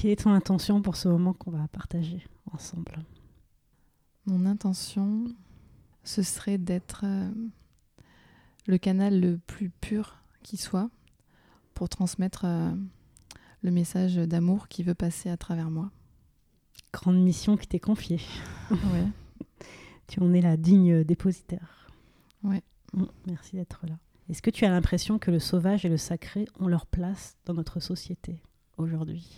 Quelle est ton intention pour ce moment qu'on va partager ensemble Mon intention, ce serait d'être euh, le canal le plus pur qui soit pour transmettre euh, le message d'amour qui veut passer à travers moi. Grande mission qui t'est confiée. Ouais. tu en es la digne dépositaire. Ouais. Mm, Merci d'être là. Est-ce que tu as l'impression que le sauvage et le sacré ont leur place dans notre société aujourd'hui?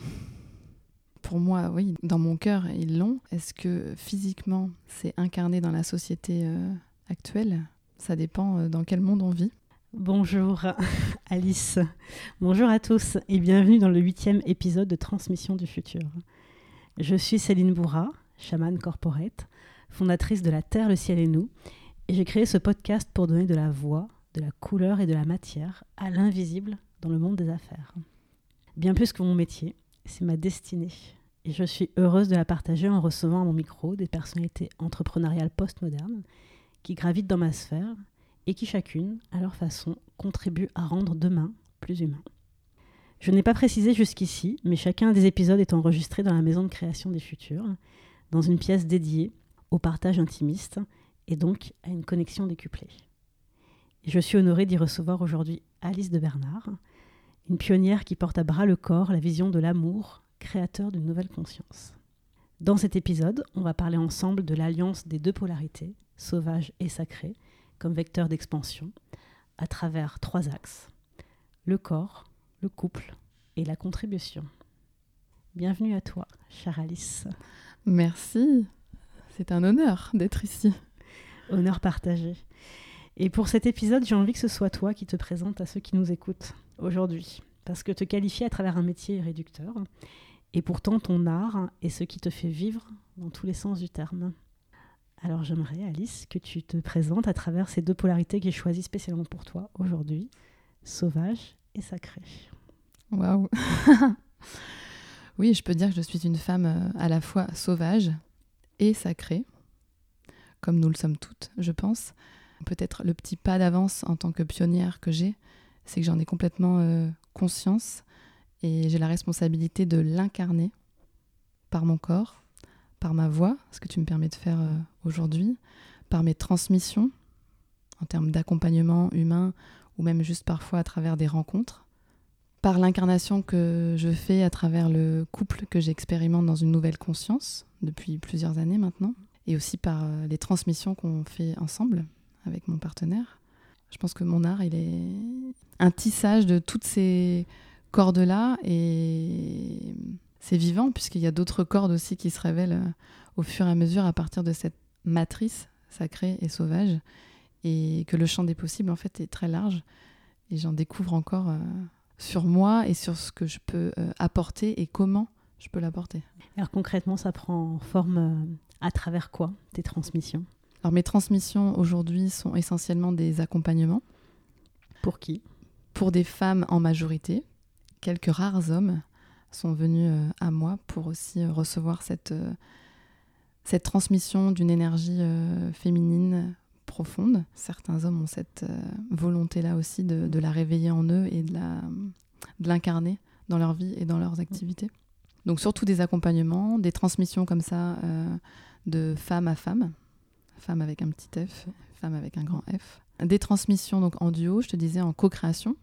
Pour moi, oui, dans mon cœur, ils l'ont. Est-ce que physiquement, c'est incarné dans la société euh, actuelle? Ça dépend euh, dans quel monde on vit. Bonjour Alice, bonjour à tous et bienvenue dans le huitième épisode de Transmission du futur. Je suis Céline Bourra, chamane corporate, fondatrice de La Terre, le ciel et nous, et j'ai créé ce podcast pour donner de la voix, de la couleur et de la matière à l'invisible dans le monde des affaires. Bien plus que mon métier, c'est ma destinée, et je suis heureuse de la partager en recevant à mon micro des personnalités entrepreneuriales postmodernes qui gravitent dans ma sphère et qui chacune, à leur façon, contribuent à rendre demain plus humain. Je n'ai pas précisé jusqu'ici, mais chacun des épisodes est enregistré dans la maison de création des futurs, dans une pièce dédiée au partage intimiste et donc à une connexion décuplée. Je suis honorée d'y recevoir aujourd'hui Alice de Bernard, une pionnière qui porte à bras le corps la vision de l'amour, créateur d'une nouvelle conscience. Dans cet épisode, on va parler ensemble de l'alliance des deux polarités, sauvage et sacrée, comme vecteur d'expansion, à travers trois axes, le corps, le couple et la contribution. Bienvenue à toi, chère Alice. Merci. C'est un honneur d'être ici. Honneur partagé. Et pour cet épisode, j'ai envie que ce soit toi qui te présente à ceux qui nous écoutent aujourd'hui. Parce que te qualifier à travers un métier est réducteur. Et pourtant, ton art est ce qui te fait vivre dans tous les sens du terme. Alors j'aimerais, Alice, que tu te présentes à travers ces deux polarités que j'ai choisies spécialement pour toi aujourd'hui, sauvage et sacré. Waouh. oui, je peux dire que je suis une femme euh, à la fois sauvage et sacrée, comme nous le sommes toutes, je pense. Peut-être le petit pas d'avance en tant que pionnière que j'ai, c'est que j'en ai complètement euh, conscience et j'ai la responsabilité de l'incarner par mon corps, par ma voix, ce que tu me permets de faire euh, aujourd'hui, par mes transmissions en termes d'accompagnement humain ou même juste parfois à travers des rencontres, par l'incarnation que je fais à travers le couple que j'expérimente dans une nouvelle conscience depuis plusieurs années maintenant, et aussi par euh, les transmissions qu'on fait ensemble avec mon partenaire. Je pense que mon art, il est un tissage de toutes ces cordes-là et c'est vivant puisqu'il y a d'autres cordes aussi qui se révèlent euh, au fur et à mesure à partir de cette matrice sacrée et sauvage et que le champ des possibles en fait est très large et j'en découvre encore euh, sur moi et sur ce que je peux euh, apporter et comment je peux l'apporter. Alors concrètement, ça prend forme à travers quoi tes transmissions? Alors mes transmissions aujourd'hui sont essentiellement des accompagnements Pour qui? Pour des femmes en majorité. Quelques rares hommes sont venus euh, à moi pour aussi euh, recevoir cette, euh, cette transmission d'une énergie féminine profonde. Certains hommes ont cette volonté-là aussi de, de la réveiller en eux et de la- de l'incarner dans leur vie et dans leurs activités. Donc surtout des accompagnements, des transmissions comme ça euh, de femme à femme, femme avec un petit F, femme avec un grand F. Des transmissions donc en duo, je te disais en co-création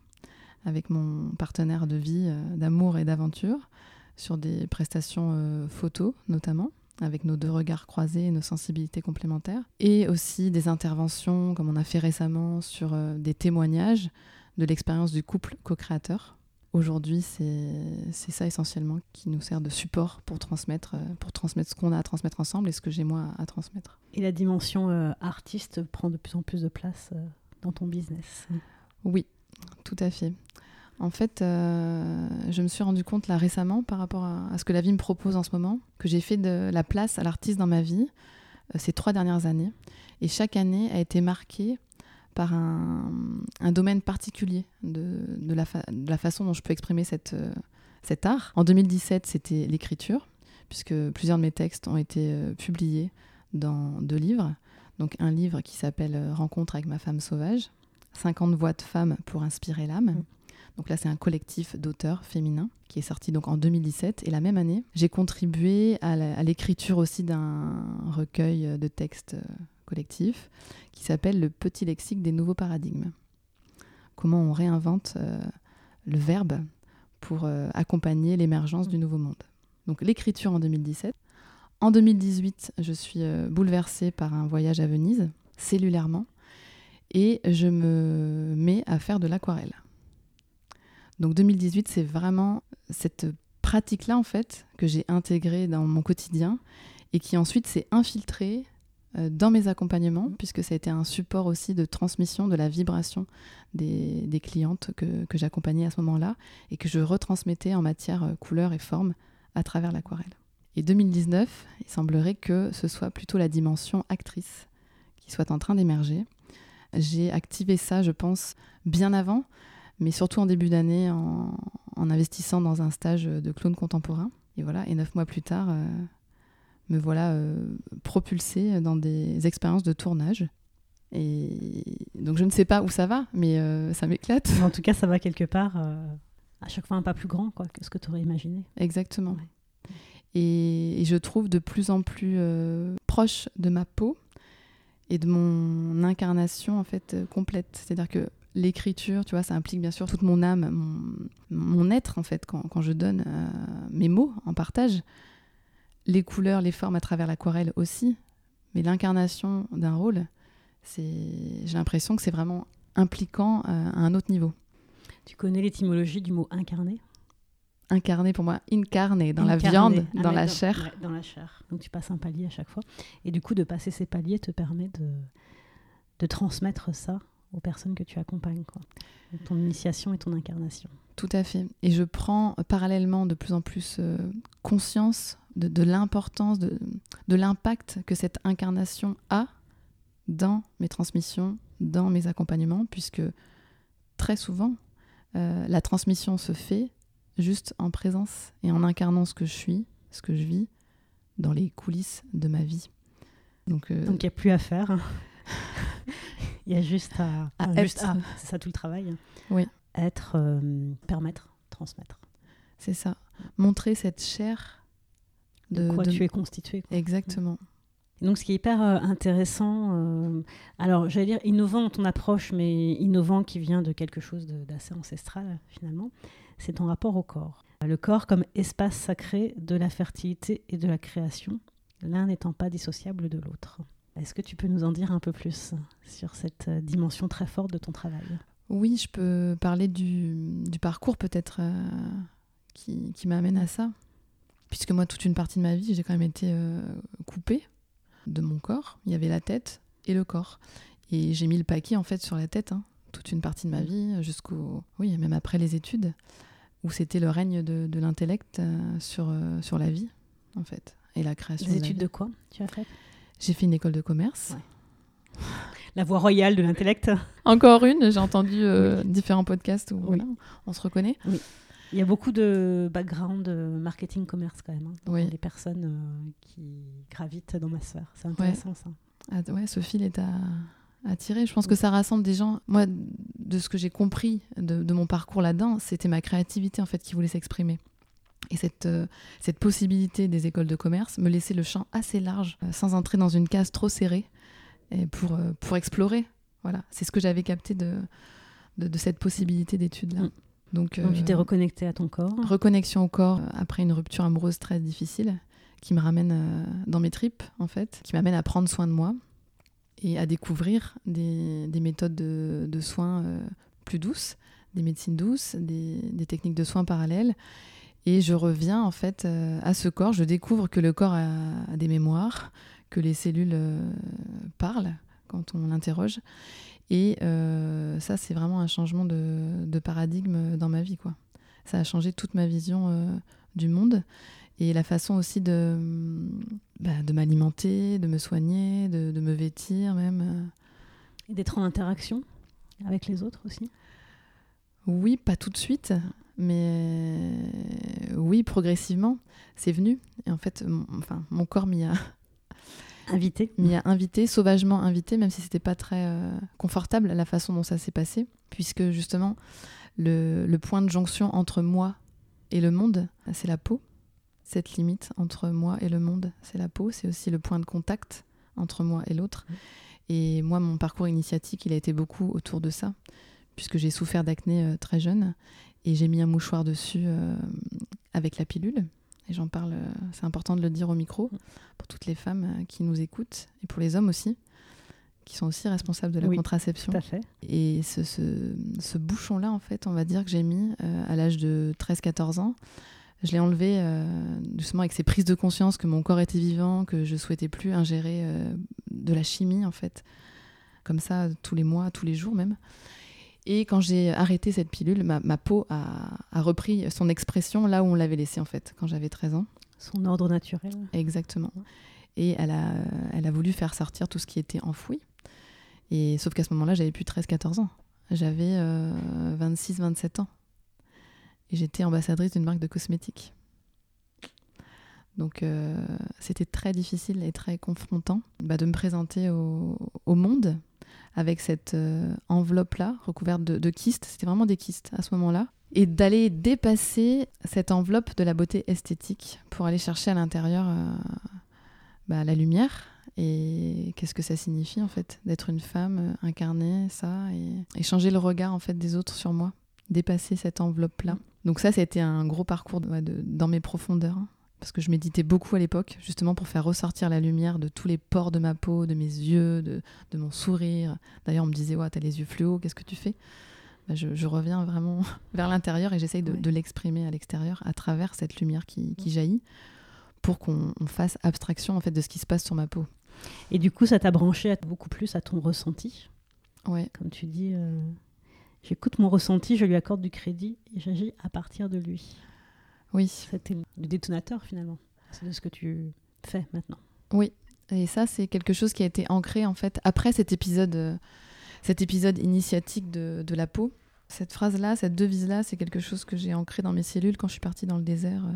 avec mon partenaire de vie, euh, d'amour et d'aventure, sur des prestations euh, photos notamment, avec nos deux regards croisés et nos sensibilités complémentaires, et aussi des interventions comme on a fait récemment sur euh, des témoignages de l'expérience du couple co-créateur. Aujourd'hui, c'est ça essentiellement qui nous sert de support pour transmettre, euh, pour transmettre ce qu'on a à transmettre ensemble et ce que j'ai moi à, à transmettre. Et la dimension euh, artiste prend de plus en plus de place euh, dans ton business. Oui, tout à fait. En fait, euh, je me suis rendu compte là récemment par rapport à, à ce que la vie me propose en ce moment, que j'ai fait de la place à l'artiste dans ma vie ces trois dernières années. Et chaque année a été marquée par un, un domaine particulier de, de la fa- de la façon dont je peux exprimer cette, euh, cet art. En 2017, c'était l'écriture, puisque plusieurs de mes textes ont été euh, publiés dans deux livres. Donc un livre qui s'appelle euh, Rencontre avec ma femme sauvage, 50 voix de femmes pour inspirer l'âme. Donc là, c'est un collectif d'auteurs féminins qui est sorti donc en 2017. Et la même année, j'ai contribué à l'écriture aussi d'un recueil de textes euh, collectifs qui s'appelle Le petit lexique des nouveaux paradigmes. Comment on réinvente euh, le verbe pour euh, accompagner l'émergence du nouveau monde. Donc l'écriture en 2017. En 2018, je suis bouleversée par un voyage à Venise, cellulairement, et je me mets à faire de l'aquarelle. Donc 2018, c'est vraiment cette pratique-là, en fait, que j'ai intégrée dans mon quotidien et qui ensuite s'est infiltrée euh, dans mes accompagnements, puisque ça a été un support aussi de transmission de la vibration des, clientes que, que j'accompagnais à ce moment-là et que je retransmettais en matière euh, couleur et forme à travers l'aquarelle. Et 2019, il semblerait que ce soit plutôt la dimension actrice qui soit en train d'émerger. J'ai activé ça, je pense, bien avant, mais surtout en début d'année en, investissant dans un stage de clown contemporain. Et voilà, et neuf mois plus tard, euh, me voilà euh, propulsée dans des expériences de tournage. Et donc je ne sais pas où ça va, mais euh, ça m'éclate. En tout cas, ça va quelque part, à chaque fois un pas plus grand quoi, que ce que tu aurais imaginé. Exactement. Et, et, je trouve de plus en plus proche de ma peau et de mon incarnation en fait complète. C'est-à-dire que l'écriture, tu vois, ça implique bien sûr toute mon âme, mon, être en fait, quand, je donne euh, mes mots en partage. Les couleurs, les formes à travers l'aquarelle aussi, mais l'incarnation d'un rôle, j'ai l'impression que c'est vraiment impliquant euh, à un autre niveau. Tu connais l'étymologie du mot incarné? Incarné pour moi, incarné dans la viande, ah, dans la chair. dans la chair. Donc tu passes un palier à chaque fois. Et du coup, de passer ces paliers te permet de, de transmettre ça aux personnes que tu accompagnes, quoi. Ton initiation et ton incarnation. Tout à fait. Et je prends parallèlement de plus en plus euh, conscience de, l'importance, de, de l'impact que cette incarnation a dans mes transmissions, dans mes accompagnements, puisque très souvent, euh, la transmission se fait juste en présence et en incarnant ce que je suis, ce que je vis dans les coulisses de ma vie. Donc euh, il n'y a plus à faire. Il y a juste à, être. c'est ça tout le travail. Oui. Être, euh, permettre, transmettre. C'est ça. Montrer cette chair de, quoi tu es constitué. Exactement. donc, ce qui est hyper euh, intéressant, euh, alors j'allais dire innovant dans ton approche, mais innovant qui vient de quelque chose d'assez ancestral finalement, c'est ton rapport au corps. Le corps comme espace sacré de la fertilité et de la création, l'un n'étant pas dissociable de l'autre. Est-ce que tu peux nous en dire un peu plus sur cette dimension très forte de ton travail? Oui, je peux parler du, parcours peut-être euh, qui, m'amène à ça. Puisque moi, toute une partie de ma vie, j'ai quand même été euh, coupée de mon corps. Il y avait la tête et le corps. Et j'ai mis le paquet en fait sur la tête, hein, toute une partie de ma vie, jusqu'au. Oui, même après les études, où c'était le règne de, l'intellect sur, sur la vie, en fait, et la création. Les études de quoi tu as fait? J'ai fait une école de commerce. La voie royale de l'intellect. Encore une, j'ai entendu euh, différents podcasts où on se reconnaît. Oui. Il y a beaucoup de background marketing commerce quand même. Hein, oui. Les personnes euh, qui gravitent dans ma sphère. C'est intéressant ça. Ah, ouais, ce fil est à, tirer. Je pense que ça rassemble des gens. Moi, de ce que j'ai compris de, de mon parcours là-dedans, c'était ma créativité en fait qui voulait s'exprimer. Et cette, euh, cette possibilité des écoles de commerce me laissait le champ assez large, euh, sans entrer dans une case trop serrée, et pour, euh, pour explorer. Voilà, c'est ce que j'avais capté de, de, cette possibilité d'études-là. Mm. Donc, Donc, tu t'es reconnecté à ton corps Reconnexion au corps après une rupture amoureuse très difficile, qui me ramène dans mes tripes, en fait, qui m'amène à prendre soin de moi et à découvrir des, des méthodes de, de soins plus douces, des médecines douces, des, des techniques de soins parallèles et je reviens en fait euh, à ce corps. Je découvre que le corps a, des mémoires, que les cellules euh, parlent quand on l'interroge. Et euh, ça, c'est vraiment un changement de, paradigme dans ma vie. Quoi. Ça a changé toute ma vision du monde et la façon aussi de, bah, de m'alimenter, de me soigner, de, de me vêtir même. Et d'être en interaction avec les autres aussi? Oui, pas tout de suite. Mais oui, progressivement, c'est venu. Et en fait, mon, enfin, mon corps m'y a invité, m'y a invité, sauvagement invité, même si c'était pas très euh, confortable la façon dont ça s'est passé, puisque justement le, le point de jonction entre moi et le monde, c'est la peau. Cette limite entre moi et le monde, c'est la peau. C'est aussi le point de contact entre moi et l'autre. Et moi, mon parcours initiatique, il a été beaucoup autour de ça, puisque j'ai souffert d'acné euh, très jeune. Et j'ai mis un mouchoir dessus euh, avec la pilule. Et j'en parle, euh, c'est important de le dire au micro, pour toutes les femmes euh, qui nous écoutent, et pour les hommes aussi, qui sont aussi responsables de la Oui, contraception. Tout à fait. Et ce, ce- ce bouchon-là, en fait, on va dire que j'ai mis euh, à l'âge de 13-14 ans. Je l'ai enlevé euh, justement avec ces prises de conscience que mon corps était vivant, que je souhaitais plus ingérer euh, de la chimie, en fait, comme ça, tous les mois, tous les jours même. Et quand j'ai arrêté cette pilule, ma, ma peau a, a repris son expression là où on l'avait laissée, en fait, quand j'avais 13 ans. Son ordre naturel. Exactement. Et elle a, elle a voulu faire sortir tout ce qui était enfoui. Et sauf qu'à ce moment-là, j'avais plus 13-14 ans. J'avais 26-27 ans. Et j'étais ambassadrice d'une marque de cosmétiques. Donc euh, c'était très difficile et très confrontant bah, de me présenter au, au monde avec cette euh, enveloppe-là recouverte de, de kystes. C'était vraiment des kystes à ce moment-là. Et d'aller dépasser cette enveloppe de la beauté esthétique pour aller chercher à l'intérieur euh, bah, la lumière. Et qu'est-ce que ça signifie en fait d'être une femme euh, incarnée, ça, et, et changer le regard en fait des autres sur moi, dépasser cette enveloppe-là. Donc ça, c'était un gros parcours ouais, de- dans mes profondeurs. Parce que je méditais beaucoup à l'époque, justement pour faire ressortir la lumière de tous les pores de ma peau, de mes yeux, de, de mon sourire. D'ailleurs, on me disait, ouais, t'as les yeux fluo, qu'est-ce que tu fais? Bah, je, je reviens vraiment vers l'intérieur et j'essaye de, Ouais. de l'exprimer à l'extérieur à travers cette lumière qui, qui jaillit pour qu'on on fasse abstraction en fait de ce qui se passe sur ma peau. Et du coup, ça t'a branché beaucoup plus à ton ressenti? Ouais, Comme tu dis, euh, j'écoute mon ressenti, je lui accorde du crédit et j'agis à partir de lui. Oui, C'était le détonateur finalement. C'est de ce que tu fais maintenant. oui. Et ça, c'est quelque chose qui a été ancré en fait après cet épisode, euh, cet épisode initiatique de, de la peau. Cette phrase-là, cette devise-là, c'est quelque chose que j'ai ancré dans mes cellules quand je suis partie dans le désert euh,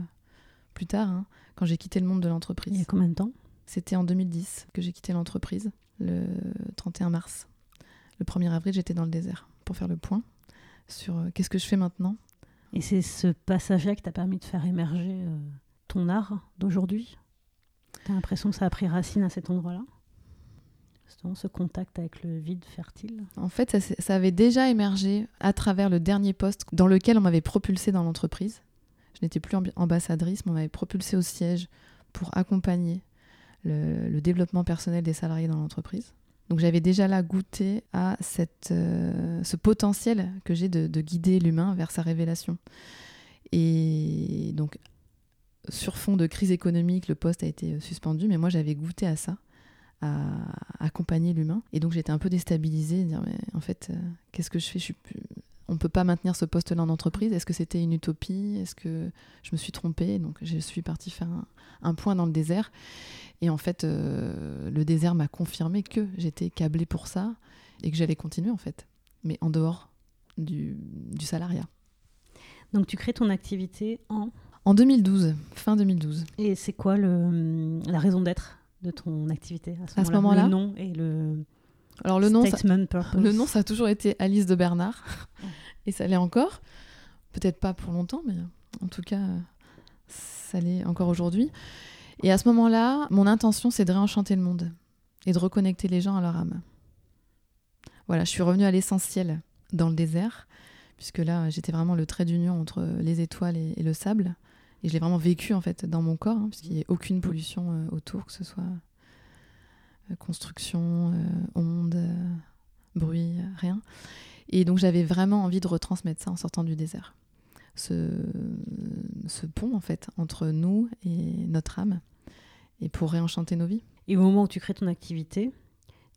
plus tard, hein, quand j'ai quitté le monde de Il y a l'entreprise. combien de temps? C'était en 2010 que j'ai quitté l'entreprise, le 31 mars. Le 1er avril, j'étais dans le désert pour faire le point sur euh, qu'est-ce que je fais maintenant. Et c'est ce passage-là qui t'a permis de faire émerger euh, ton art d'aujourd'hui T'as l'impression que ça a pris racine à cet endroit-là Justement, ce contact avec le vide fertile. En fait, ça, avait déjà émergé à travers le dernier poste dans lequel on m'avait propulsé dans l'entreprise. Je n'étais plus ambassadrice, mais on m'avait propulsé au siège pour accompagner le développement personnel des salariés dans l'entreprise. Donc j'avais déjà là goûté à cette, euh, ce potentiel que j'ai de, de guider l'humain vers sa révélation. Et donc, sur fond de crise économique, le poste a été euh, suspendu, mais moi j'avais goûté à ça, à accompagner l'humain. Et donc j'étais un peu déstabilisée, dire mais en fait, euh, qu'est-ce que je fais? Je suis plus... On peut pas maintenir ce poste-là en entreprise. Est-ce que c'était une utopie? Est-ce que je me suis trompée? Donc je suis partie faire un, un point dans le désert. Et en fait, euh, le désert m'a confirmé que j'étais câblée pour ça et que j'allais continuer en fait, mais en dehors du, du salariat. Donc tu crées ton activité en... En 2012, fin 2012. Et c'est quoi le, la raison d'être de ton activité à ce À ce moment-là? moment-là Le nom et le Alors le nom, ça, le nom, ça a toujours été Alice de Bernard, et ça l'est encore. Peut-être pas pour longtemps, mais en tout cas, ça l'est encore aujourd'hui. Et à ce moment-là, mon intention, c'est de réenchanter le monde et de reconnecter les gens à leur âme. Voilà, je suis revenue à l'essentiel dans le désert, puisque là, j'étais vraiment le trait d'union entre les étoiles et, et le sable. Et je l'ai vraiment vécu, en fait, dans mon corps, hein, puisqu'il n'y a aucune pollution euh, autour, que ce soit construction, euh, ondes, euh, bruit, euh, rien. Et donc, j'avais vraiment envie de retransmettre ça en sortant du désert. Ce, ce pont, en fait, entre nous et notre âme, et pour réenchanter nos vies. Et au moment où tu crées ton activité,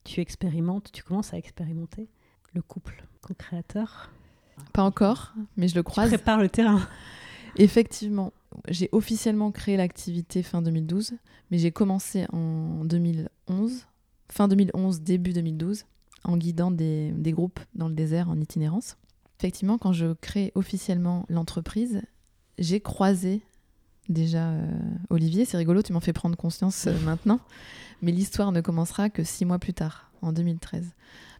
tu expérimentes, tu commences à expérimenter le couple co-créateur. Pas encore, mais je le Tu croise. prépares le terrain. Effectivement, j'ai officiellement créé l'activité fin 2012, mais j'ai commencé en 2011, fin 2011, début 2012, en guidant des, des groupes dans le désert en itinérance. Effectivement, quand je crée officiellement l'entreprise, j'ai croisé déjà euh, Olivier. C'est rigolo, tu m'en fais prendre conscience euh, maintenant, mais l'histoire ne commencera que six mois plus tard, en 2013.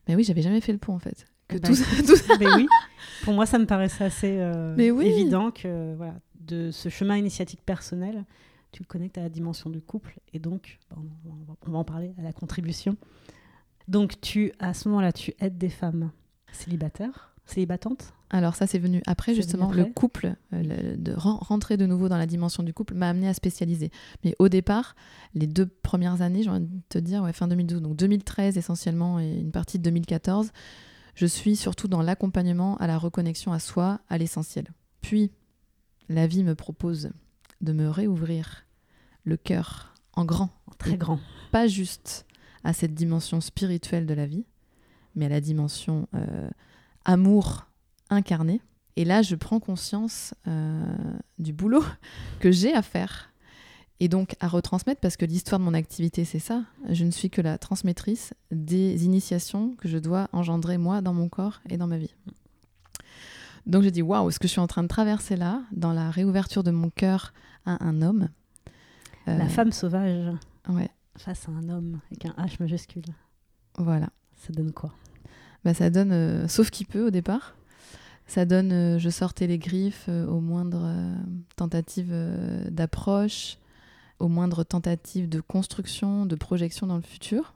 Mais oui, j'avais jamais fait le pont en fait. Que Bah, tout, ça, tout ça- mais oui, pour moi, ça me paraissait assez euh, Mais oui. évident que voilà, de ce chemin initiatique personnel, tu le connectes à la dimension du couple et donc, bon, on, va, on va en parler à la contribution. Donc, tu, à ce moment-là, tu aides des femmes célibataires, célibatantes. Alors ça, c'est venu après, justement. venu Le couple, euh, le- de ren- rentrer de nouveau dans la dimension du couple m'a amené à spécialiser. Mais au départ, les deux premières années, j'ai envie de te dire, ouais, fin 2012, donc 2013 essentiellement et une partie de 2014, je suis surtout dans l'accompagnement à la reconnexion à soi, à l'essentiel. Puis, la vie me propose de me réouvrir le cœur en grand, Très Et- grand. pas juste à cette dimension spirituelle de la vie, mais à la dimension euh, amour incarné. Et là, je prends conscience euh, du boulot que j'ai à faire et donc à retransmettre parce que l'histoire de mon activité, c'est ça. Je ne suis que la transmettrice des initiations que je dois engendrer moi dans mon corps et dans ma vie. Donc j'ai dit waouh, ce que je suis en train de traverser là, dans la réouverture de mon cœur à un homme. La euh, femme sauvage Ouais, face à un homme avec un H majuscule. voilà. Ça donne quoi? Bah, ça donne, euh, sauf qui peut au départ, ça donne, euh, je sortais les griffes euh, aux moindres tentatives d'approche, aux moindres tentatives de construction, de projection dans le futur.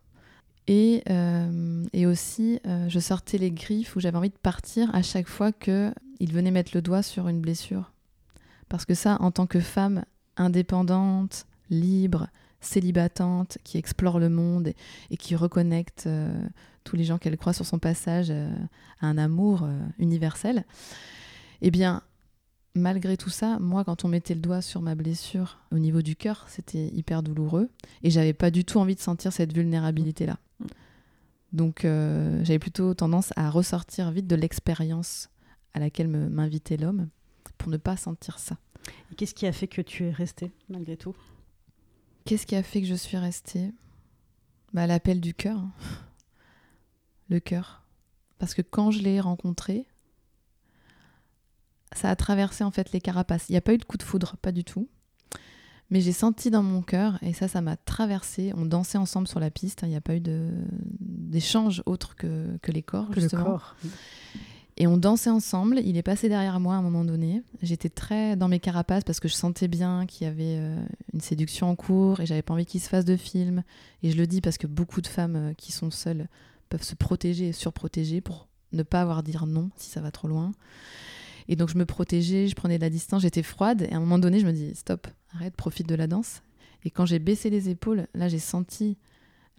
Et, euh, et aussi, euh, je sortais les griffes où j'avais envie de partir à chaque fois qu'il venait mettre le doigt sur une blessure. Parce que ça, en tant que femme indépendante, libre, célibatante, qui explore le monde et, qui reconnecte euh, tous les gens qu'elle croit sur son passage à un amour universel, eh bien, malgré tout ça, moi, quand on mettait le doigt sur ma blessure au niveau du cœur, c'était hyper douloureux et j'avais pas du tout envie de sentir cette vulnérabilité-là. Donc, euh, j'avais plutôt tendance à ressortir vite de l'expérience à laquelle m'invitait l'homme pour ne pas sentir ça. Et qu'est-ce qui a fait que tu es restée malgré tout? Qu'est-ce qui a fait que je suis restée? Bah, L'appel du cœur. hein. Le cœur. Parce que quand je l'ai rencontré, ça a traversé en fait les carapaces. Il n'y a pas eu de coup de foudre, pas du tout. Mais j'ai senti dans mon cœur, et ça, ça m'a traversé. On dansait ensemble sur la piste. hein. Il n'y a pas eu de- d'échange autre que, que les corps, Que le corps. Et on dansait ensemble. Il est passé derrière moi à un moment donné. J'étais très dans mes carapaces parce que je sentais bien qu'il y avait euh, une séduction en cours et j'avais pas envie qu'il se fasse de film. Et je le dis parce que beaucoup de femmes euh, qui sont seules peuvent se protéger et surprotéger pour ne pas avoir à dire non si ça va trop loin. Et donc je me protégeais, je prenais de la distance, j'étais froide. Et à un moment donné, je me dis stop, arrête, profite de la danse. Et quand j'ai baissé les épaules, là j'ai senti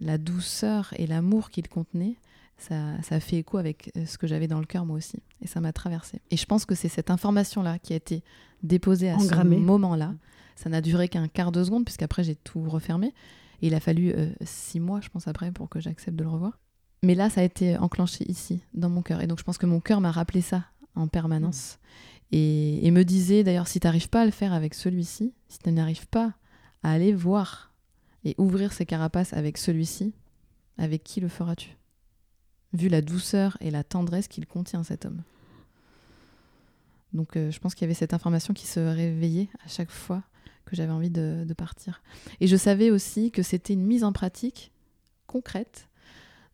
la douceur et l'amour qu'il contenait ça, ça a fait écho avec euh, ce que j'avais dans le cœur moi aussi. Et ça m'a traversé. Et je pense que c'est cette information-là qui a été déposée à ce moment-là. Ça n'a duré qu'un quart de seconde, puisqu'après j'ai tout refermé. Et il a fallu euh, six mois, je pense, après, pour que j'accepte de le revoir. Mais là, ça a été enclenché ici, dans mon cœur. Et donc je pense que mon cœur m'a rappelé ça en permanence. Et, et me disait, d'ailleurs, si tu n'arrives pas à le faire avec celui-ci, si tu n'arrives pas à aller voir et ouvrir ses carapaces avec celui-ci, avec qui le feras-tu? Vu la douceur et la tendresse qu'il contient cet homme. Donc euh, je pense qu'il y avait cette information qui se réveillait à chaque fois que j'avais envie de, de partir. Et je savais aussi que c'était une mise en pratique concrète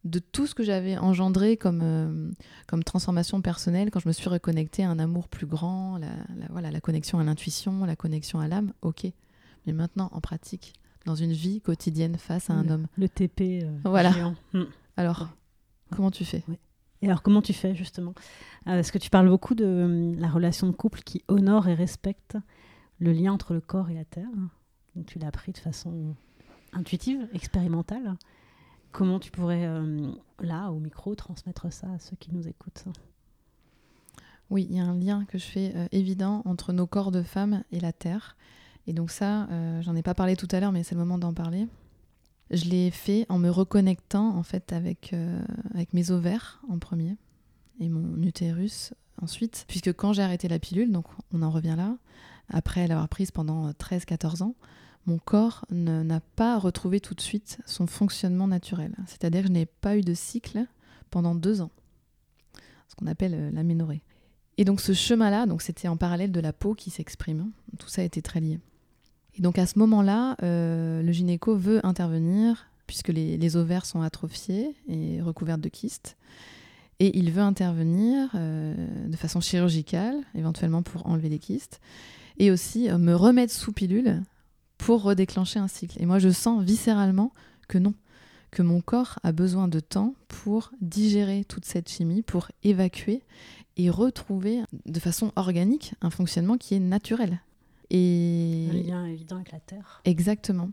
de tout ce que j'avais engendré comme, euh, comme transformation personnelle quand je me suis reconnectée à un amour plus grand, la, la- voilà, la connexion à l'intuition, la connexion à l'âme, ok. Mais maintenant, en pratique, dans une vie quotidienne face à un Le- homme. Le TP euh, Voilà. géant. Mm. Alors, comment tu fais? Et alors, comment tu fais justement? Euh, Parce que tu parles beaucoup de euh, la relation de couple qui honore et respecte le lien entre le corps et la terre. Donc, tu l'as appris de façon intuitive, expérimentale. Comment tu pourrais, euh, là, au micro, transmettre ça à ceux qui nous écoutent? Oui, il y a un lien que je fais euh, évident entre nos corps de femmes et la terre. Et donc ça, euh, j'en ai pas parlé tout à l'heure, mais c'est le moment d'en parler. Je l'ai fait en me reconnectant en fait avec, avec mes ovaires en premier et mon utérus ensuite, puisque quand j'ai arrêté la pilule, donc on en revient là, après l'avoir prise pendant 13-14 ans, mon corps n'a pas retrouvé tout de suite son fonctionnement naturel. C'est-à-dire que je n'ai pas eu de cycle pendant deux ans, ce qu'on appelle euh, l'aménorrhée. Et donc ce chemin-là, donc c'était en parallèle de la peau qui s'exprime. Tout ça était très lié. Et donc à ce moment-là, euh, le gynéco veut intervenir puisque les, ovaires sont atrophiés et recouverts de kystes. Et il veut intervenir euh, de façon chirurgicale, éventuellement pour enlever les kystes, et aussi me remettre sous pilule pour redéclencher un cycle. Et moi, je sens viscéralement que non, que mon corps a besoin de temps pour digérer toute cette chimie, pour évacuer et retrouver de façon organique un fonctionnement qui est naturel. Et... Un lien évident avec la Terre. Exactement.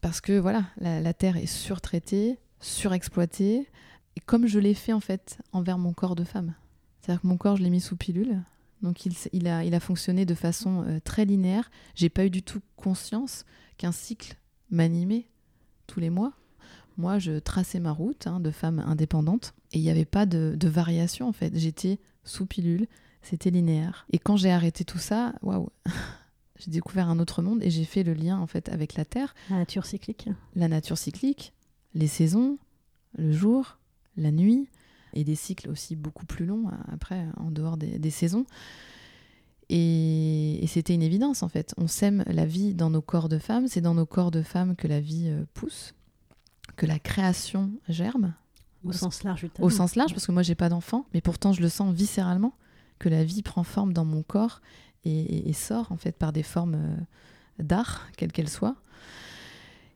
Parce que voilà, la, la Terre est surtraitée, surexploitée, et comme je l'ai fait en fait envers mon corps de femme. C'est-à-dire que mon corps, je l'ai mis sous pilule, donc il, il, a, il a fonctionné de façon euh, très linéaire. J'ai pas eu du tout conscience qu'un cycle m'animait tous les mois. Moi, je traçais ma route hein, de femme indépendante et il n'y avait pas de, de, variation en fait. J'étais sous pilule, c'était linéaire. Et quand j'ai arrêté tout ça, waouh, j'ai découvert un autre monde et j'ai fait le lien en fait avec la Terre. La nature cyclique. La nature cyclique, les saisons, le jour, la nuit, et des cycles aussi beaucoup plus longs après, en dehors des, saisons. Et, c'était une évidence en fait. On sème la vie dans nos corps de femmes, c'est dans nos corps de femmes que la vie euh, pousse, que la création germe. Au sens large, Au sens large, parce que moi j'ai pas d'enfant, mais pourtant je le sens viscéralement, que la vie prend forme dans mon corps et, sort en fait par des formes euh, d'art, quelles qu'elles soient.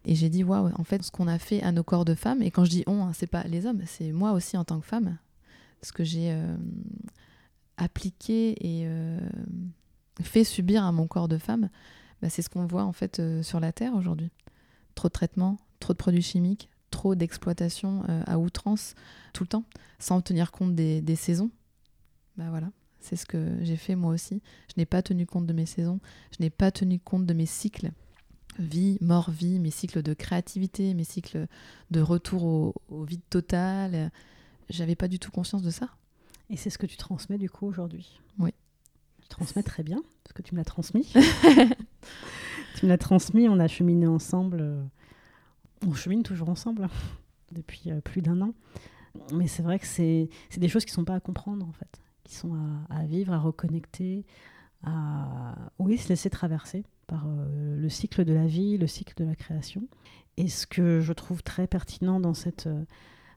Et j'ai dit, waouh, en fait, ce qu'on a fait à nos corps de femmes, et quand je dis on, hein, c'est pas les hommes, c'est moi aussi en tant que femme, ce que j'ai euh, appliqué et euh, fait subir à mon corps de femme, bah, c'est ce qu'on voit en fait euh, sur la Terre aujourd'hui. Trop de traitements, trop de produits chimiques, trop d'exploitation à outrance tout le temps, sans tenir compte des, des saisons. Bah voilà, c'est ce que j'ai fait moi aussi. Je n'ai pas tenu compte de mes saisons, je n'ai pas tenu compte de mes cycles vie, mort, vie, mes cycles de créativité, mes cycles de retour au, vide total. J'avais pas du tout conscience de ça. Et c'est ce que tu transmets du coup aujourd'hui Oui. Tu transmets très bien, parce que tu me l'as transmis. tu me l'as transmis, on a cheminé ensemble. Euh, on chemine toujours ensemble depuis euh, plus d'un an. Mais c'est vrai que c'est des choses qui sont pas à comprendre en fait, qui sont à, à vivre, à reconnecter, à oui, se laisser traverser par euh, le cycle de la vie, le cycle de la création. Et ce que je trouve très pertinent dans cette euh,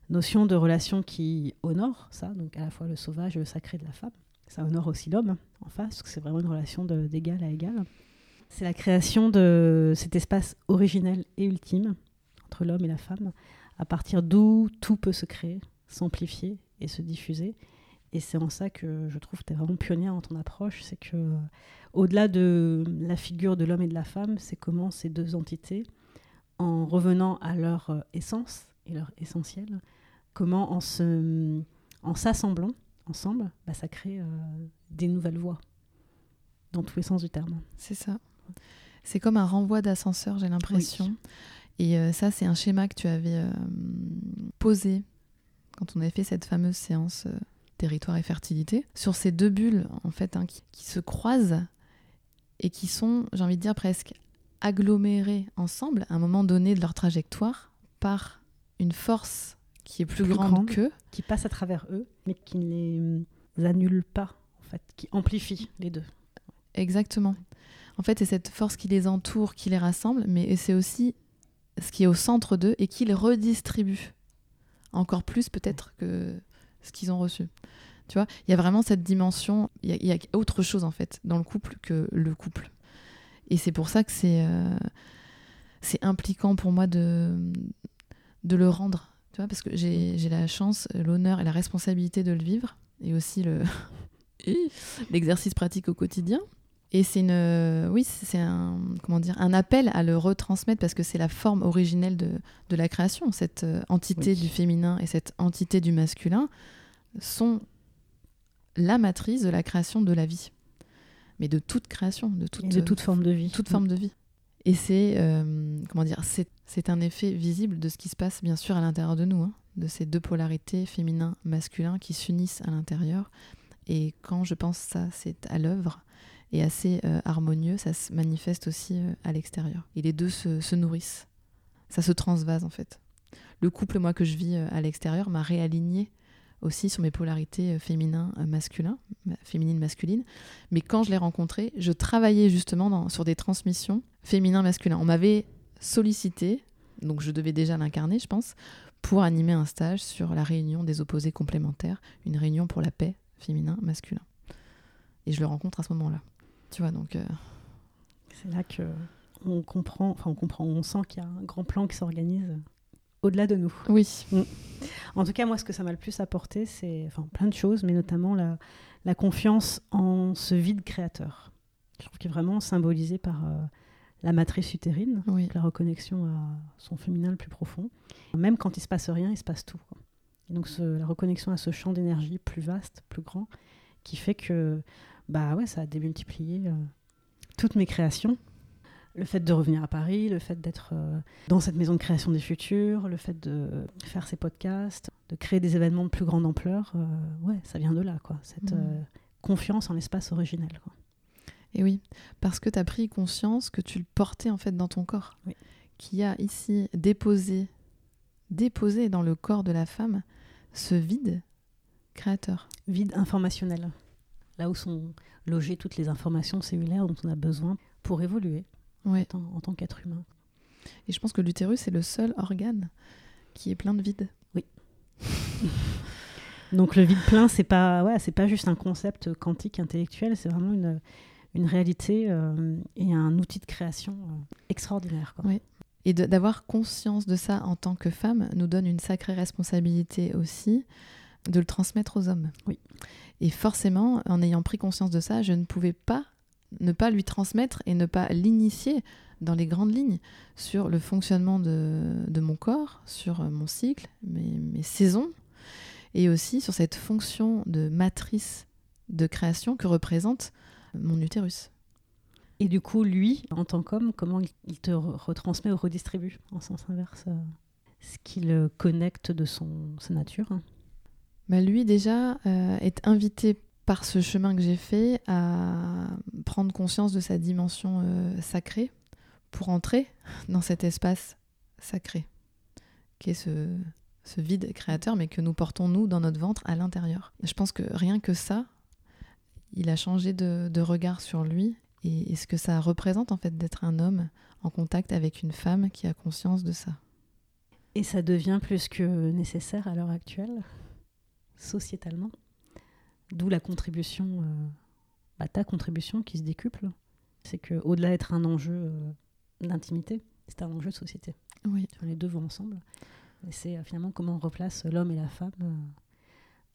notion de relation qui honore ça, donc à la fois le sauvage et le sacré de la femme, ça honore aussi l'homme en face, c'est vraiment une relation d'égal à égal. C'est la création de cet espace originel et ultime entre l'homme et la femme, à partir d'où tout peut se créer, s'amplifier et se diffuser. Et c'est en ça que je trouve que tu es vraiment pionnière dans ton approche, c'est que au-delà de la figure de l'homme et de la femme, c'est comment ces deux entités, en revenant à leur euh, essence et leur essentiel, comment en se, en s'assemblant ensemble, bah, ça crée euh, des nouvelles voies dans tous les sens du terme. C'est ça. C'est comme un renvoi d'ascenseur, j'ai l'impression. Et euh, ça, c'est un schéma que tu avais posé quand on avait fait cette fameuse séance territoire et fertilité, sur ces deux bulles en fait hein, qui, se croisent et qui sont, j'ai envie de dire, presque agglomérées ensemble à un moment donné de leur trajectoire par une force qui est plus, grande, qu'eux. Qui passe à travers eux, mais qui ne les annule pas, en fait, qui amplifie les deux. Exactement. En fait, c'est cette force qui les entoure, qui les rassemble, mais c'est aussi ce qui est au centre d'eux et qui les redistribue. Encore plus peut-être que ce qu'ils ont reçu. Tu vois, il y a vraiment cette dimension, il y, a autre chose en fait dans le couple que le couple. Et c'est pour ça que c'est euh, c'est impliquant pour moi de, de le rendre, tu vois, parce que j'ai la chance, l'honneur et la responsabilité de le vivre, et aussi le l'exercice pratique au quotidien. Et c'est une, oui, c'est un, comment dire, un appel à le retransmettre parce que c'est la forme originelle de, de, la création. Cette euh, entité du féminin et cette entité du masculin sont la matrice de la création de la vie, mais de toute création, de toute, de toute forme de vie. Toute forme de vie. Et c'est, euh, comment dire, c'est un effet visible de ce qui se passe, bien sûr, à l'intérieur de nous, hein, de ces deux polarités, féminin, masculin, qui s'unissent à l'intérieur. Et quand je pense ça, c'est à l'œuvre et assez euh, harmonieux, ça se manifeste aussi euh, à l'extérieur. Et les deux se, se, nourrissent. Ça se transvase, en fait. Le couple, moi, que je vis à l'extérieur, m'a réaligné aussi sur mes polarités euh, féminin, euh, masculin, féminine, masculine. Mais quand je l'ai rencontré, je travaillais justement sur des transmissions féminin, masculin. On m'avait sollicité, donc je devais déjà l'incarner, je pense, pour animer un stage sur la réunion des opposés complémentaires, une réunion pour la paix féminin masculin. Et je le rencontre à ce moment-là. Tu vois donc. euh, C'est là que on comprend, enfin on comprend, on sent qu'il y a un grand plan qui s'organise au-delà de nous. Oui. En tout cas, moi, ce que ça m'a le plus apporté, c'est enfin, plein de choses, mais notamment la, la confiance en ce vide créateur. Je trouve qu'il est vraiment symbolisé par euh, la matrice utérine, Oui. la reconnexion à son féminin le plus profond. Même quand il se passe rien, il se passe tout. quoi. Et donc ce- la reconnexion à ce champ d'énergie plus vaste, plus grand, qui fait que bah ouais, ça a démultiplié euh, toutes mes créations. Le fait de revenir à Paris, le fait d'être euh, dans cette maison de création des futurs, le fait de faire ces podcasts, de créer des événements de plus grande ampleur, euh, ouais, ça vient de là, quoi. Cette Mhm. euh, confiance en l'espace originel. quoi. Et oui, parce que tu as pris conscience que tu le portais en fait dans ton corps. Oui. Qui a ici déposé, déposé dans le corps de la femme ce vide créateur. Vide informationnel. Là où sont logées toutes les informations cellulaires dont on a besoin pour évoluer Ouais. en, tant- en tant qu'être humain. Et je pense que l'utérus est le seul organe qui est plein de vide. Donc le vide plein, c'est pas, ouais, c'est pas juste un concept quantique intellectuel, c'est vraiment une, une réalité euh, et un outil de création euh, extraordinaire. Quoi. Oui. Et d'avoir conscience de ça en tant que femme nous donne une sacrée responsabilité aussi de le transmettre aux hommes. Oui. Et forcément, en ayant pris conscience de ça, je ne pouvais pas ne pas lui transmettre et ne pas l'initier dans les grandes lignes sur le fonctionnement de, de mon corps, sur euh, mon cycle, mes, mes saisons, et aussi sur cette fonction de matrice de création que représente mon utérus. Et du coup, lui, en tant qu'homme, comment il, te re- retransmet ou redistribue en sens inverse euh, ce qui le connecte de son, sa nature? Bah, lui déjà euh, est invité par ce chemin que j'ai fait à prendre conscience de sa dimension euh, sacrée pour entrer dans cet espace sacré qui est ce, vide créateur mais que nous portons nous dans notre ventre à l'intérieur. Je pense que rien que ça, il a changé de, de regard sur lui et, et ce que ça représente en fait d'être un homme en contact avec une femme qui a conscience de ça. Et ça devient plus que nécessaire à l'heure actuelle, sociétalement? D'où la contribution, euh, bah, ta contribution qui se décuple. C'est que au-delà d'être un enjeu euh, d'intimité, c'est un enjeu de société. Oui. Enfin, les deux vont ensemble. C'est euh, finalement comment on replace l'homme et la femme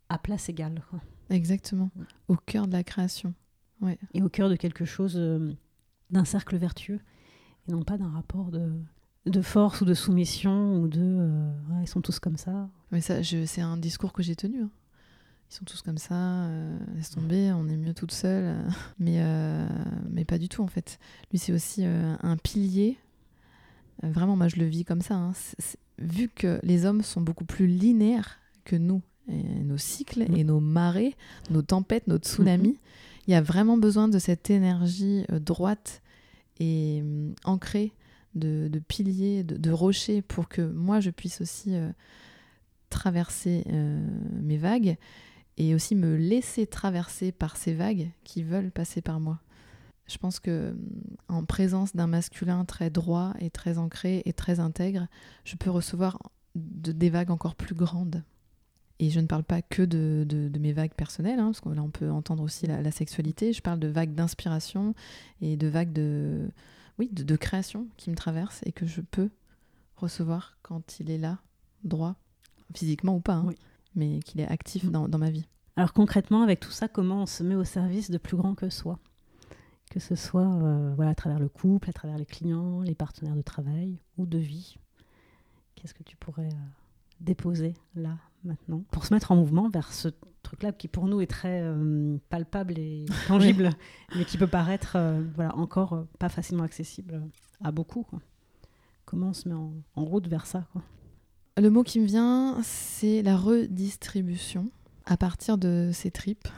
à place égale. quoi. Exactement. Au cœur de la création. Et au cœur de quelque chose, euh, d'un cercle vertueux, et non pas d'un rapport de, de force ou de soumission ou de euh, Ouais, ils sont tous comme ça. Mais ça, c'est un discours que j'ai tenu. hein. Ils sont tous comme ça, euh, laisse tomber, on est mieux toute seule. Mais, euh, mais pas du tout, en fait. Lui, c'est aussi euh, un pilier. Euh, vraiment, moi, je le vis comme ça. hein. Vu que les hommes sont beaucoup plus linéaires que nous, et nos cycles Mhm. et nos marées, nos tempêtes, nos tsunamis, il y a vraiment besoin de cette énergie droite et hum, ancrée de, de piliers, de, de rochers, pour que moi, je puisse aussi traverser mes vagues et aussi me laisser traverser par ces vagues qui veulent passer par moi. Je pense que hum, en présence d'un masculin très droit et très ancré et très intègre, je peux recevoir de- des vagues encore plus grandes. Et je ne parle pas que de, de- mes vagues personnelles, hein, parce que là on peut entendre aussi la, sexualité. Je parle de vagues d'inspiration et de vagues de, oui, de création qui me traversent et que je peux recevoir quand il est là, droit, physiquement ou pas, hein, Oui. Mais qu'il est actif Mm. dans, dans ma vie. Alors concrètement, avec tout ça, comment on se met au service de plus grand que soi? Que ce soit euh, voilà, à travers le couple, à travers les clients, les partenaires de travail ou de vie. Qu'est-ce que tu pourrais euh, déposer là, maintenant, pour se mettre en mouvement vers ce truc-là qui pour nous est très euh, palpable et tangible, mais qui peut paraître voilà, encore pas facilement accessible à beaucoup. quoi. Comment on se met en, en route vers ça quoi? Le mot qui me vient, c'est la redistribution à partir de ses tripes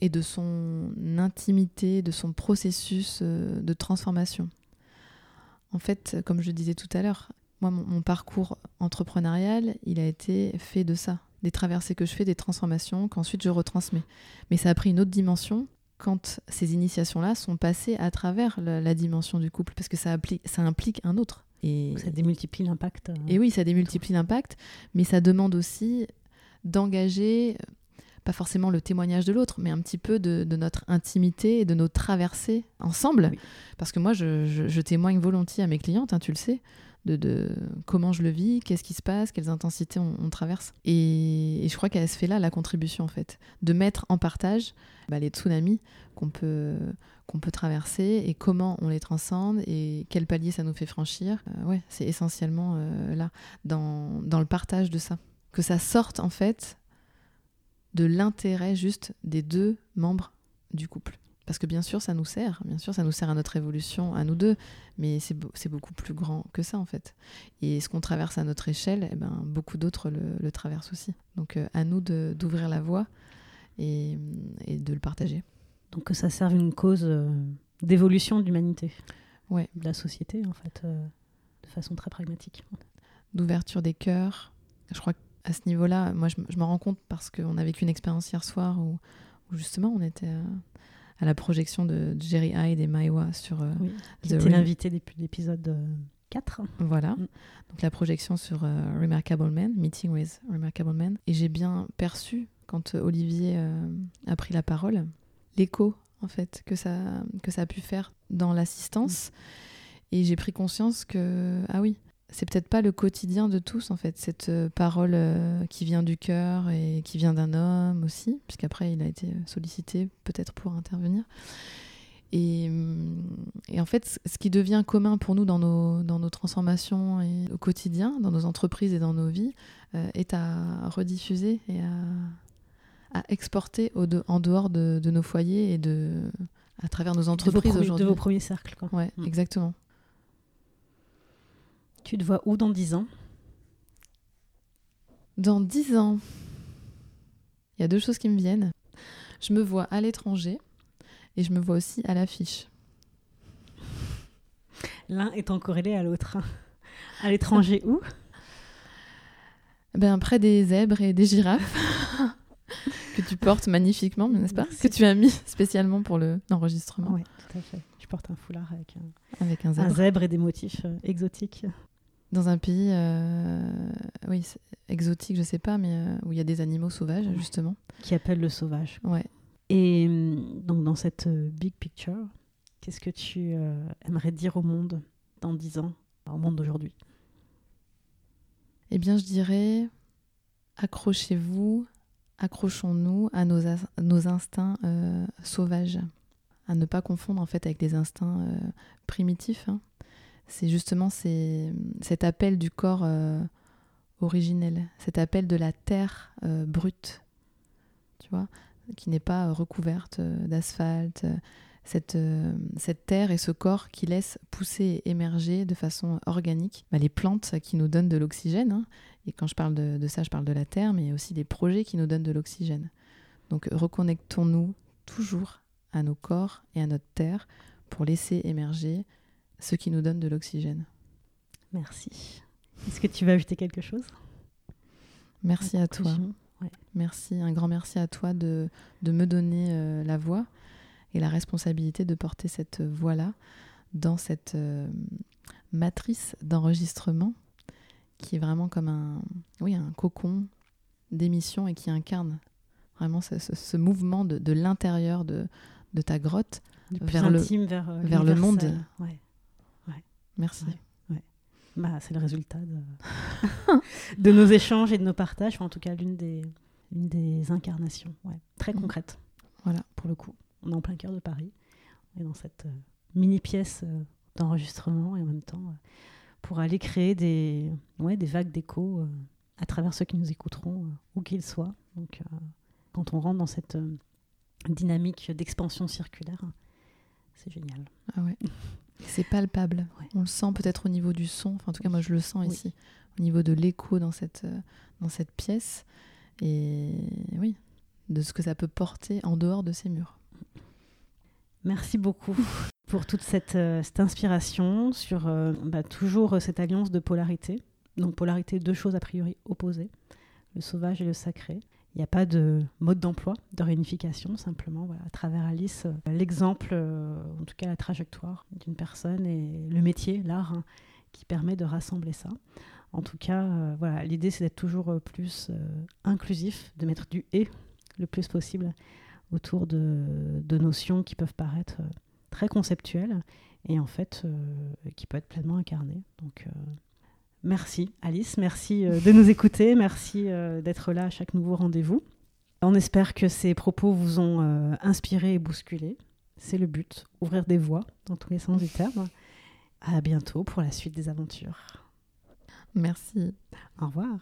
et de son intimité, de son processus euh, de transformation. En fait, comme je le disais tout à l'heure, moi, mon, parcours entrepreneurial, il a été fait de ça, des traversées que je fais, des transformations qu'ensuite je retransmets. Mais ça a pris une autre dimension quand ces initiations-là sont passées à travers la, dimension du couple, parce que ça implique un autre. Et, Ça démultiplie l'impact. euh, et oui, ça démultiplie l'impact, mais ça demande aussi d'engager, euh, pas forcément le témoignage de l'autre, mais un petit peu de, de notre intimité et de nos traversées ensemble. Oui. Parce que moi, je, je- je témoigne volontiers à mes clientes, hein, tu le sais, de, de comment je le vis, qu'est-ce qui se passe, quelles intensités on, on traverse. Et, et je crois qu'elle se fait là la contribution, en fait, de mettre en partage bah, les tsunamis qu'on peut, qu'on peut traverser et comment on les transcende et quel palier ça nous fait franchir. Euh, ouais, c'est essentiellement euh, là, dans, dans le partage de ça. Que ça sorte, en fait, de l'intérêt juste des deux membres du couple. Parce que bien sûr, ça nous sert, bien sûr, ça nous sert à notre évolution, à nous deux, mais c'est beau- c'est beaucoup plus grand que ça, en fait. Et ce qu'on traverse à notre échelle, eh ben, beaucoup d'autres le, traversent aussi. Donc, euh, à nous d'ouvrir la voie et, et de le partager. Donc que ça serve une cause euh, d'évolution de l'humanité. Ouais. De la société, en fait, euh, de façon très pragmatique. d'ouverture des cœurs. Je crois qu'à ce niveau-là, moi, je, je m'en rends compte parce qu'on a vécu une expérience hier soir où, où justement on était euh, à la projection de Jerry Hyde et Maiwa sur Oui. Qui The était Ring. l'invité depuis l'épisode euh, 4. Voilà. Mm. Donc la projection sur Remarkable Man, Meeting with Remarkable Man. Et j'ai bien perçu, quand Olivier a pris la parole, l'écho, en fait, que ça, que ça a pu faire dans l'assistance. Et j'ai pris conscience que, ah oui, c'est peut-être pas le quotidien de tous, en fait, cette euh, parole euh, qui vient du cœur et qui vient d'un homme aussi, puisqu'après il a été sollicité peut-être pour intervenir. Et, hum, et en fait, ce qui devient commun pour nous dans nos, dans nos transformations et au quotidien, dans nos entreprises et dans nos vies, euh, est à rediffuser et à, à exporter au de- en dehors de, de nos foyers et de, à travers nos entreprises premiers, de aujourd'hui. vos premiers cercles. Quoi. Ouais, Mm. exactement. Tu te vois où dans 10 ans? Dans dix ans, il y a deux choses qui me viennent. Je me vois à l'étranger et je me vois aussi à l'affiche. L'un étant corrélé à l'autre. À l'étranger où? Ben, près des zèbres et des girafes portes magnifiquement, n'est-ce pas Merci. Que tu as mis spécialement pour le- l'enregistrement Oui, tout à fait. Je porte un foulard avec un, avec un un zèbre. zèbre et des motifs euh, exotiques. Dans un pays, euh, oui, exotique, je sais pas, mais euh, où il y a des animaux sauvages, Ouais. justement. qui appelle le sauvage. Ouais. Et hum, donc dans cette big picture, qu'est-ce que tu aimerais dire au monde dans 10 ans, au monde d'aujourd'hui? Eh bien, je dirais, accrochez-vous, accrochons-nous à nos, instincts euh, sauvages, à ne pas confondre en fait avec des instincts euh, primitifs. hein. C'est justement cet appel du corps euh, originel, cet appel de la terre brute, tu vois, qui n'est pas recouverte d'asphalte. cette, cette terre et ce corps qui laisse pousser et émerger de façon organique bah, les plantes qui nous donnent de l'oxygène. hein. Et quand je parle de, de ça, je parle de la terre, mais aussi des projets qui nous donnent de l'oxygène. Donc reconnectons-nous toujours à nos corps et à notre terre pour laisser émerger ce qui nous donne de l'oxygène. Merci. Est-ce que tu vas ajouter quelque chose? Merci à toi. Ouais. Merci, un grand merci à toi de, de me donner euh, la voix et la responsabilité de porter cette voix-là dans cette euh, matrice d'enregistrement qui est vraiment comme un, oui, un cocon d'émission et qui incarne vraiment ce, ce- ce mouvement de, de l'intérieur de, de ta grotte. Du plus Vers le- intime vers, euh, vers le monde. l'universel. Ouais. Merci. Ouais. Bah, c'est le résultat de... de nos échanges et de nos partages, enfin, en tout cas l'une des, des incarnations, ouais. très Mhm. concrète. Voilà. Pour le coup, on est en plein cœur de Paris, on est dans cette euh, mini pièce euh, d'enregistrement et en même temps pour aller créer des, ouais, des vagues d'écho euh, à travers ceux qui nous écouteront, euh, où qu'ils soient. Donc, euh, quand on rentre dans cette dynamique d'expansion circulaire, c'est génial. Ah ouais. C'est palpable. Ouais. On le sent peut-être au niveau du son. Enfin, en tout cas, moi, je le sens Oui. ici. Au niveau de l'écho dans cette, dans cette pièce. Et oui, de ce que ça peut porter en dehors de ces murs. Merci beaucoup pour toute cette, euh, inspiration sur euh, bah, toujours euh, cette alliance de polarité. Donc polarité, deux choses a priori opposées, le sauvage et le sacré. Il n'y a pas de mode d'emploi, de réunification, simplement voilà, à travers Alice, l'exemple, en tout cas la trajectoire d'une personne et le métier, l'art, hein, qui permet de rassembler ça. En tout cas, voilà, l'idée c'est d'être toujours plus inclusif, de mettre du et le plus possible autour de notions qui peuvent paraître très conceptuelles et en fait qui peuvent être pleinement incarnées. Donc Merci Alice, merci euh, de nous écouter, merci euh, d'être là à chaque nouveau rendez-vous. On espère que ces propos vous ont euh, inspiré et bousculé. C'est le but, ouvrir des voies dans tous les sens du terme. À bientôt pour la suite des aventures. Merci. Au revoir.